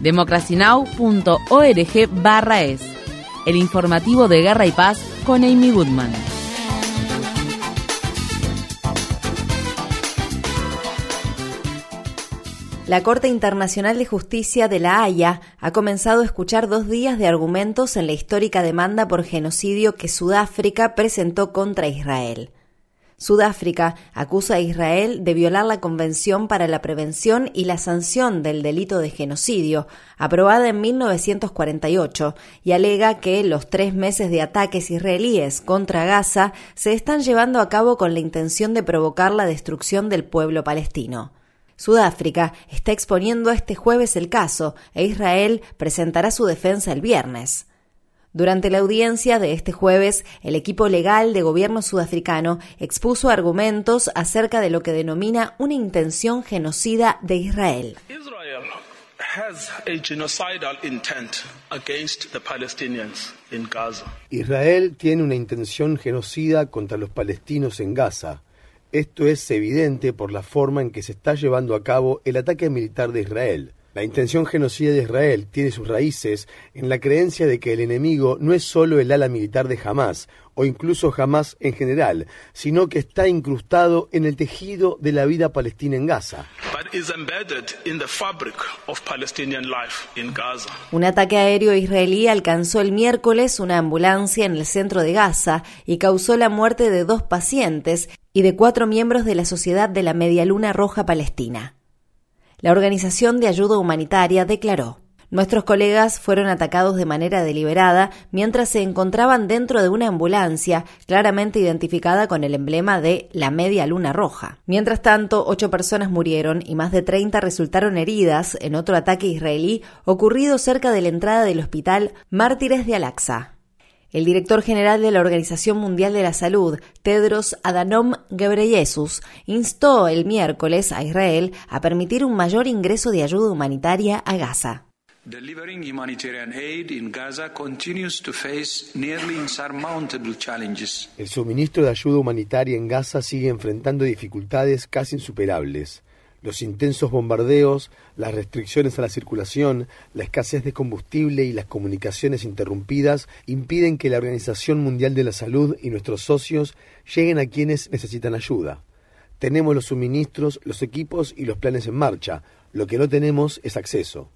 democracynow.org barra es, el informativo de Guerra y Paz con Amy Goodman. La Corte Internacional de Justicia de La Haya ha comenzado a escuchar dos días de argumentos en la histórica demanda por genocidio que Sudáfrica presentó contra Israel. Sudáfrica acusa a Israel de violar la Convención para la Prevención y la Sanción del Delito de Genocidio, aprobada en 1948, y alega que los tres meses de ataques israelíes contra Gaza se están llevando a cabo con la intención de provocar la destrucción del pueblo palestino. Sudáfrica está exponiendo este jueves el caso e Israel presentará su defensa el viernes. Durante la audiencia de este jueves, el equipo legal de gobierno sudafricano expuso argumentos acerca de lo que denomina una intención genocida de Israel. Israel tiene una intención genocida contra los palestinos en Gaza. Esto es evidente por la forma en que se está llevando a cabo el ataque militar de Israel. La intención genocida de Israel tiene sus raíces en la creencia de que el enemigo no es solo el ala militar de Hamas, o incluso Hamas en general, sino que está incrustado en el tejido de la vida palestina en Gaza. Un ataque aéreo israelí alcanzó el miércoles una ambulancia en el centro de Gaza y causó la muerte de dos pacientes y de cuatro miembros de la Sociedad de la Media Luna Roja Palestina. La Organización de Ayuda Humanitaria declaró, Nuestros colegas fueron atacados de manera deliberada mientras se encontraban dentro de una ambulancia claramente identificada con el emblema de la Media Luna Roja. Mientras tanto, ocho personas murieron y más de 30 resultaron heridas en otro ataque israelí ocurrido cerca de la entrada del hospital Mártires de Al-Aqsa. El director general de la Organización Mundial de la Salud, Tedros Adhanom Ghebreyesus, instó el miércoles a Israel a permitir un mayor ingreso de ayuda humanitaria a Gaza. El suministro de ayuda humanitaria en Gaza sigue enfrentando dificultades casi insuperables. Los intensos bombardeos, las restricciones a la circulación, la escasez de combustible y las comunicaciones interrumpidas impiden que la Organización Mundial de la Salud y nuestros socios lleguen a quienes necesitan ayuda. Tenemos los suministros, los equipos y los planes en marcha. Lo que no tenemos es acceso.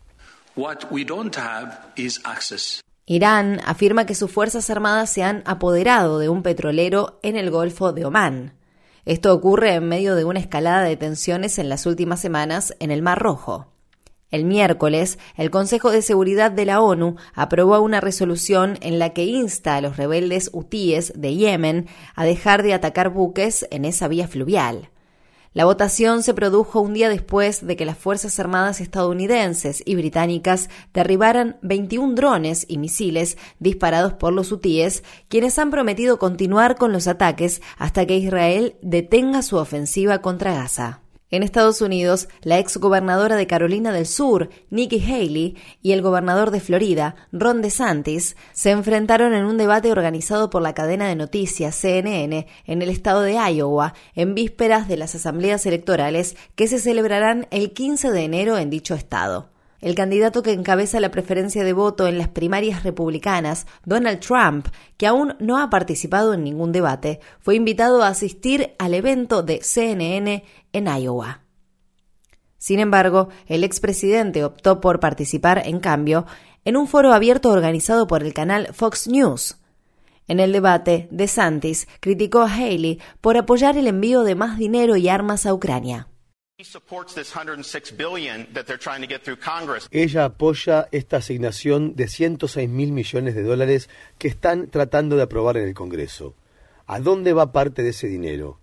Irán afirma que sus Fuerzas Armadas se han apoderado de un petrolero en el Golfo de Omán. Esto ocurre en medio de una escalada de tensiones en las últimas semanas en el Mar Rojo. El miércoles, el Consejo de Seguridad de la ONU aprobó una resolución en la que insta a los rebeldes hutíes de Yemen a dejar de atacar buques en esa vía fluvial. La votación se produjo un día después de que las Fuerzas Armadas estadounidenses y británicas derribaran 21 drones y misiles disparados por los hutíes, quienes han prometido continuar con los ataques hasta que Israel detenga su ofensiva contra Gaza. En Estados Unidos, la ex gobernadora de Carolina del Sur, Nikki Haley, y el gobernador de Florida, Ron DeSantis, se enfrentaron en un debate organizado por la cadena de noticias CNN en el estado de Iowa en vísperas de las asambleas electorales que se celebrarán el 15 de enero en dicho estado. El candidato que encabeza la preferencia de voto en las primarias republicanas, Donald Trump, que aún no ha participado en ningún debate, fue invitado a asistir al evento de CNN en Iowa. Sin embargo, el expresidente optó por participar, en cambio, en un foro abierto organizado por el canal Fox News. En el debate, DeSantis criticó a Haley por apoyar el envío de más dinero y armas a Ucrania. Ella apoya esta asignación de 106 mil millones de dólares que están tratando de aprobar en el Congreso. ¿A dónde va parte de ese dinero?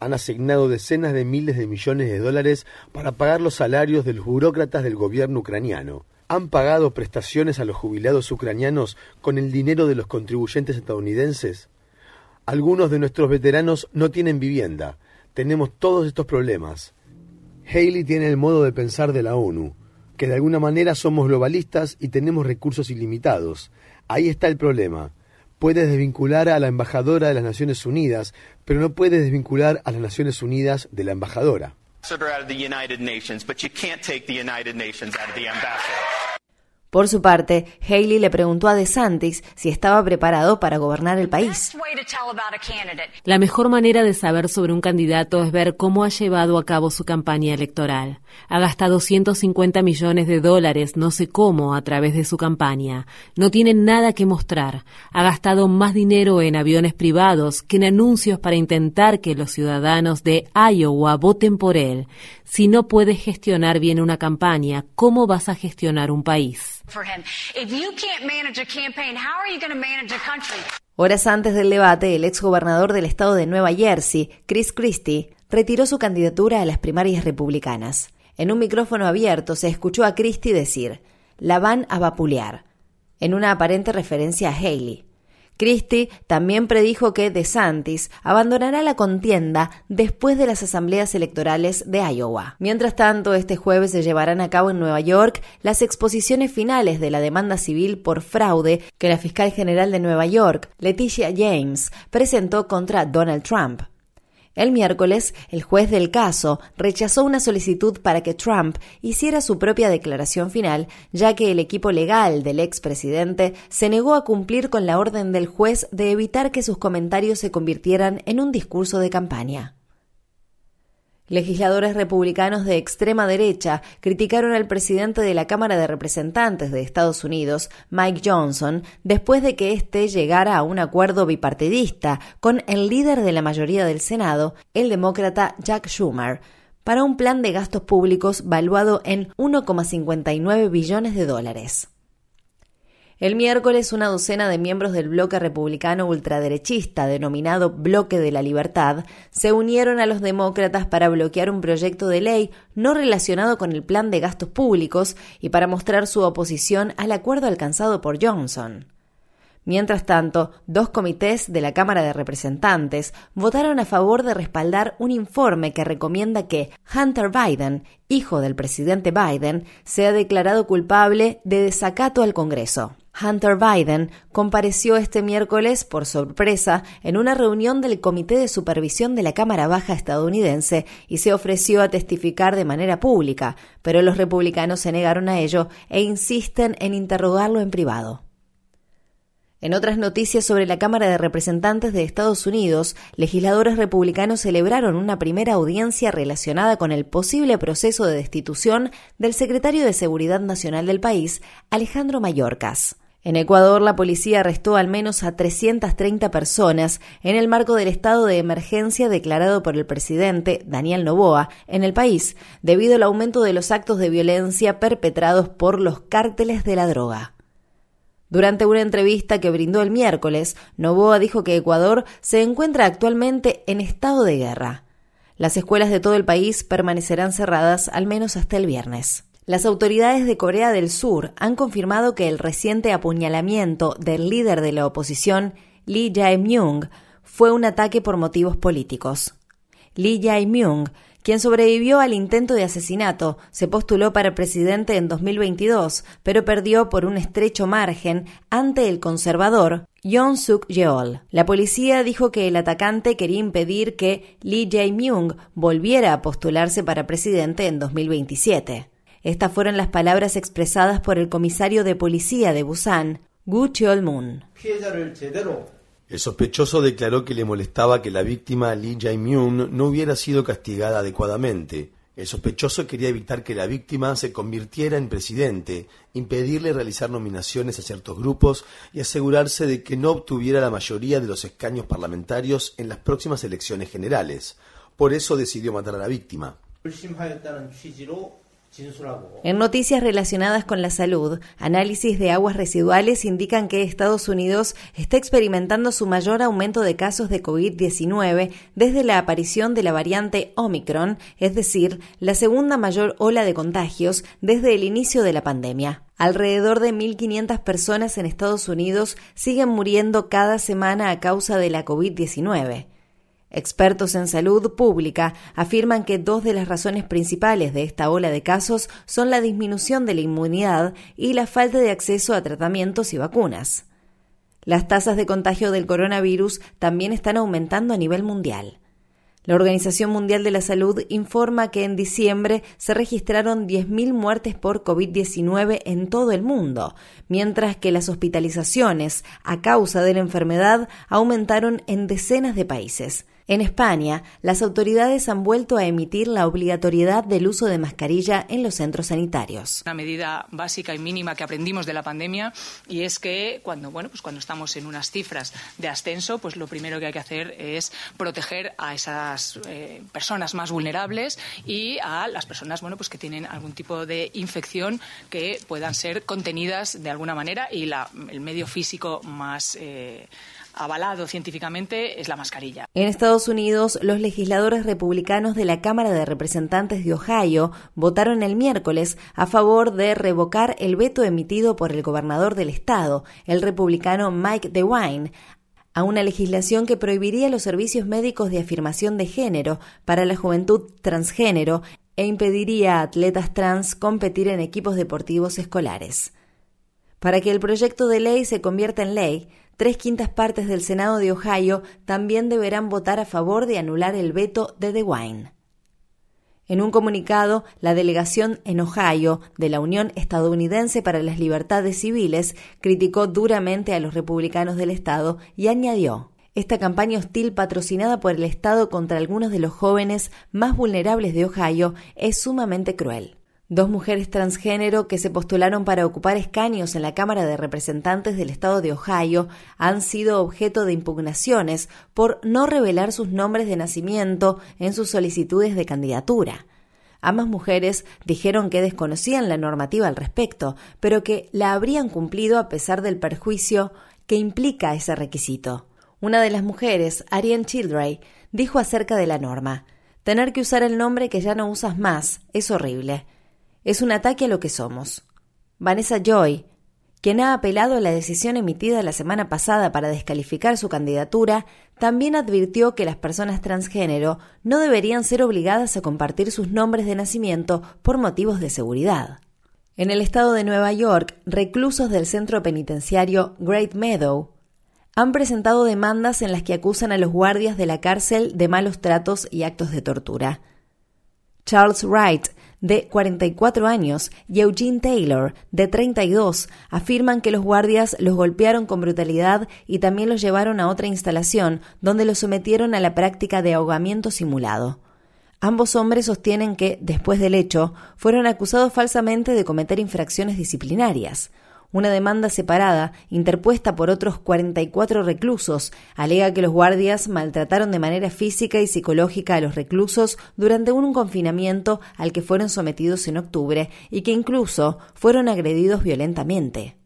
Han asignado decenas de miles de millones de dólares para pagar los salarios de los burócratas del gobierno ucraniano. han pagado prestaciones a los jubilados ucranianos con el dinero de los contribuyentes estadounidenses? Algunos de nuestros veteranos no tienen vivienda. Tenemos todos estos problemas. Haley tiene el modo de pensar de la ONU, que de alguna manera somos globalistas y tenemos recursos ilimitados. Ahí está el problema. Puedes desvincular a la embajadora de las Naciones Unidas, pero no puedes desvincular a las Naciones Unidas de la embajadora. Por su parte, Haley le preguntó a DeSantis si estaba preparado para gobernar el país. La mejor manera de saber sobre un candidato es ver cómo ha llevado a cabo su campaña electoral. Ha gastado 150 millones de dólares, no sé cómo, a través de su campaña. No tiene nada que mostrar. Ha gastado más dinero en aviones privados que en anuncios para intentar que los ciudadanos de Iowa voten por él. Si no puedes gestionar bien una campaña, ¿cómo vas a gestionar un país? Horas antes del debate, el exgobernador del estado de Nueva Jersey, Chris Christie, retiró su candidatura a las primarias republicanas. En un micrófono abierto se escuchó a Christie decir, la van a vapulear, en una aparente referencia a Haley. Christie también predijo que DeSantis abandonará la contienda después de las asambleas electorales de Iowa. Mientras tanto, este jueves se llevarán a cabo en Nueva York las exposiciones finales de la demanda civil por fraude que la fiscal general de Nueva York, Leticia James, presentó contra Donald Trump. El miércoles, el juez del caso rechazó una solicitud para que Trump hiciera su propia declaración final, ya que el equipo legal del expresidente se negó a cumplir con la orden del juez de evitar que sus comentarios se convirtieran en un discurso de campaña. Legisladores republicanos de extrema derecha criticaron al presidente de la Cámara de Representantes de Estados Unidos, Mike Johnson, después de que éste llegara a un acuerdo bipartidista con el líder de la mayoría del Senado, el demócrata Jack Schumer, para un plan de gastos públicos valuado en 1,59 billones de dólares. El miércoles, una docena de miembros del bloque republicano ultraderechista, denominado Bloque de la Libertad, se unieron a los demócratas para bloquear un proyecto de ley no relacionado con el plan de gastos públicos y para mostrar su oposición al acuerdo alcanzado por Johnson. Mientras tanto, dos comités de la Cámara de Representantes votaron a favor de respaldar un informe que recomienda que Hunter Biden, hijo del presidente Biden, sea declarado culpable de desacato al Congreso. Hunter Biden compareció este miércoles por sorpresa en una reunión del Comité de Supervisión de la Cámara Baja estadounidense y se ofreció a testificar de manera pública, pero los republicanos se negaron a ello e insisten en interrogarlo en privado. En otras noticias sobre la Cámara de Representantes de Estados Unidos, legisladores republicanos celebraron una primera audiencia relacionada con el posible proceso de destitución del secretario de Seguridad Nacional del país, Alejandro Mayorkas. En Ecuador, la policía arrestó al menos a 330 personas en el marco del estado de emergencia declarado por el presidente Daniel Noboa en el país, debido al aumento de los actos de violencia perpetrados por los cárteles de la droga. Durante una entrevista que brindó el miércoles, Noboa dijo que Ecuador se encuentra actualmente en estado de guerra. Las escuelas de todo el país permanecerán cerradas al menos hasta el viernes. Las autoridades de Corea del Sur han confirmado que el reciente apuñalamiento del líder de la oposición, Lee Jae-myung, fue un ataque por motivos políticos. Lee Jae-myung, quien sobrevivió al intento de asesinato, se postuló para presidente en 2022, pero perdió por un estrecho margen ante el conservador Yoon Suk Yeol. La policía dijo que el atacante quería impedir que Lee Jae-myung volviera a postularse para presidente en 2027. Estas fueron las palabras expresadas por el comisario de policía de Busan, Gu Cheol-moon. El sospechoso declaró que le molestaba que la víctima Lee Jae-myung no hubiera sido castigada adecuadamente. El sospechoso quería evitar que la víctima se convirtiera en presidente, impedirle realizar nominaciones a ciertos grupos y asegurarse de que no obtuviera la mayoría de los escaños parlamentarios en las próximas elecciones generales. Por eso decidió matar a la víctima. En noticias relacionadas con la salud, análisis de aguas residuales indican que Estados Unidos está experimentando su mayor aumento de casos de COVID-19 desde la aparición de la variante Omicron, es decir, la segunda mayor ola de contagios desde el inicio de la pandemia. Alrededor de 1.500 personas en Estados Unidos siguen muriendo cada semana a causa de la COVID-19. Expertos en salud pública afirman que dos de las razones principales de esta ola de casos son la disminución de la inmunidad y la falta de acceso a tratamientos y vacunas. Las tasas de contagio del coronavirus también están aumentando a nivel mundial. La Organización Mundial de la Salud informa que en diciembre se registraron 10.000 muertes por COVID-19 en todo el mundo, mientras que las hospitalizaciones a causa de la enfermedad aumentaron en decenas de países. En España, las autoridades han vuelto a emitir la obligatoriedad del uso de mascarilla en los centros sanitarios. Una medida básica y mínima que aprendimos de la pandemia y es que cuando, bueno, pues cuando estamos en unas cifras de ascenso, pues lo primero que hay que hacer es proteger a esas eh, personas más vulnerables y a las personas, bueno, pues que tienen algún tipo de infección que puedan ser contenidas de alguna manera y el medio físico más eh, avalado científicamente es la mascarilla. En Estados Unidos, los legisladores republicanos de la Cámara de Representantes de Ohio votaron el miércoles a favor de revocar el veto emitido por el gobernador del estado, el republicano Mike DeWine, a una legislación que prohibiría los servicios médicos de afirmación de género para la juventud transgénero e impediría a atletas trans competir en equipos deportivos escolares. Para que el proyecto de ley se convierta en ley, tres quintas partes del Senado de Ohio también deberán votar a favor de anular el veto de DeWine. En un comunicado, la delegación en Ohio de la Unión Estadounidense para las Libertades Civiles criticó duramente a los republicanos del Estado y añadió esta campaña hostil patrocinada por el Estado contra algunos de los jóvenes más vulnerables de Ohio es sumamente cruel. Dos mujeres transgénero que se postularon para ocupar escaños en la Cámara de Representantes del Estado de Ohio han sido objeto de impugnaciones por no revelar sus nombres de nacimiento en sus solicitudes de candidatura. Ambas mujeres dijeron que desconocían la normativa al respecto, pero que la habrían cumplido a pesar del perjuicio que implica ese requisito. Una de las mujeres, Ariane Childray, dijo acerca de la norma: Tener que usar el nombre que ya no usas más es horrible. Es un ataque a lo que somos. Vanessa Joy, quien ha apelado a la decisión emitida la semana pasada para descalificar su candidatura, también advirtió que las personas transgénero no deberían ser obligadas a compartir sus nombres de nacimiento por motivos de seguridad. En el estado de Nueva York, reclusos del centro penitenciario Great Meadow han presentado demandas en las que acusan a los guardias de la cárcel de malos tratos y actos de tortura. Charles Wright, de 44 años, y Eugene Taylor, de 32, afirman que los guardias los golpearon con brutalidad y también los llevaron a otra instalación, donde los sometieron a la práctica de ahogamiento simulado. Ambos hombres sostienen que, después del hecho, fueron acusados falsamente de cometer infracciones disciplinarias. Una demanda separada, interpuesta por otros 44 reclusos, alega que los guardias maltrataron de manera física y psicológica a los reclusos durante un confinamiento al que fueron sometidos en octubre y que incluso fueron agredidos violentamente.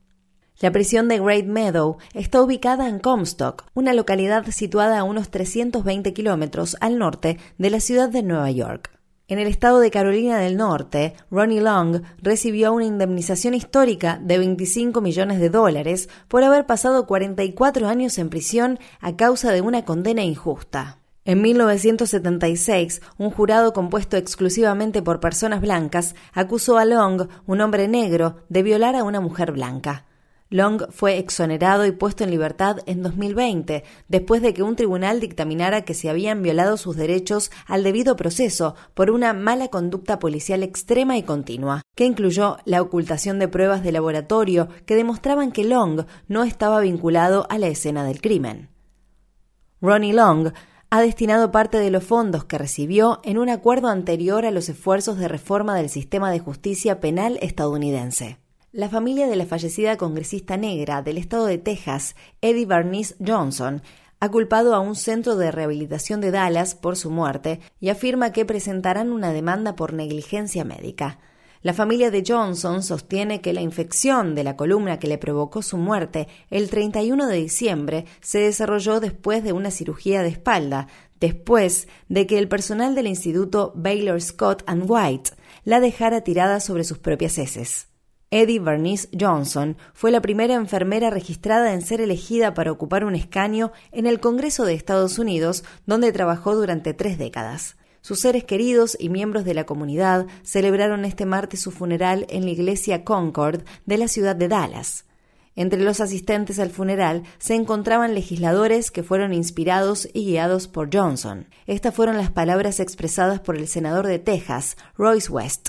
La prisión de Great Meadow está ubicada en Comstock, una localidad situada a unos 320 kilómetros al norte de la ciudad de Nueva York. En el estado de Carolina del Norte, Ronnie Long recibió una indemnización histórica de 25 millones de dólares por haber pasado 44 años en prisión a causa de una condena injusta. En 1976, un jurado compuesto exclusivamente por personas blancas acusó a Long, un hombre negro, de violar a una mujer blanca. Long fue exonerado y puesto en libertad en 2020, después de que un tribunal dictaminara que se habían violado sus derechos al debido proceso por una mala conducta policial extrema y continua, que incluyó la ocultación de pruebas de laboratorio que demostraban que Long no estaba vinculado a la escena del crimen. Ronnie Long ha destinado parte de los fondos que recibió en un acuerdo anterior a los esfuerzos de reforma del sistema de justicia penal estadounidense. La familia de la fallecida congresista negra del estado de Texas, Eddie Barnice Johnson, ha culpado a un centro de rehabilitación de Dallas por su muerte y afirma que presentarán una demanda por negligencia médica. La familia de Johnson sostiene que la infección de la columna que le provocó su muerte el 31 de diciembre se desarrolló después de una cirugía de espalda, después de que el personal del instituto Baylor Scott and White la dejara tirada sobre sus propias heces. Eddie Bernice Johnson fue la primera enfermera registrada en ser elegida para ocupar un escaño en el Congreso de Estados Unidos, donde trabajó durante tres décadas. Sus seres queridos y miembros de la comunidad celebraron este martes su funeral en la iglesia Concord de la ciudad de Dallas. Entre los asistentes al funeral se encontraban legisladores que fueron inspirados y guiados por Johnson. Estas fueron las palabras expresadas por el senador de Texas, Royce West.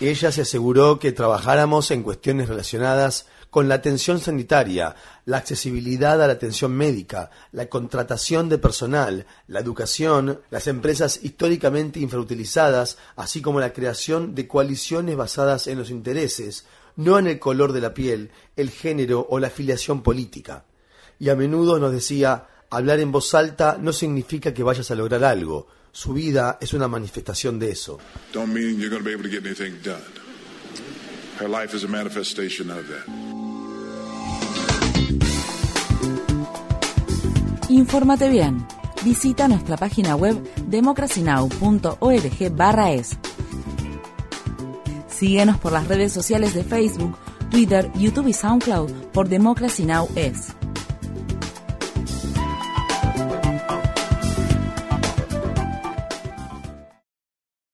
Ella se aseguró que trabajáramos en cuestiones relacionadas con la atención sanitaria, la accesibilidad a la atención médica, la contratación de personal, la educación, las empresas históricamente infrautilizadas, así como la creación de coaliciones basadas en los intereses, no en el color de la piel, el género o la afiliación política. Y a menudo nos decía, hablar en voz alta no significa que vayas a lograr algo, su vida es una manifestación de eso. Her life is a manifestation of that. Infórmate bien. Visita nuestra página web democracynow.org/es. Síguenos por las redes sociales de Facebook, Twitter, YouTube y SoundCloud por Democracy Now! es.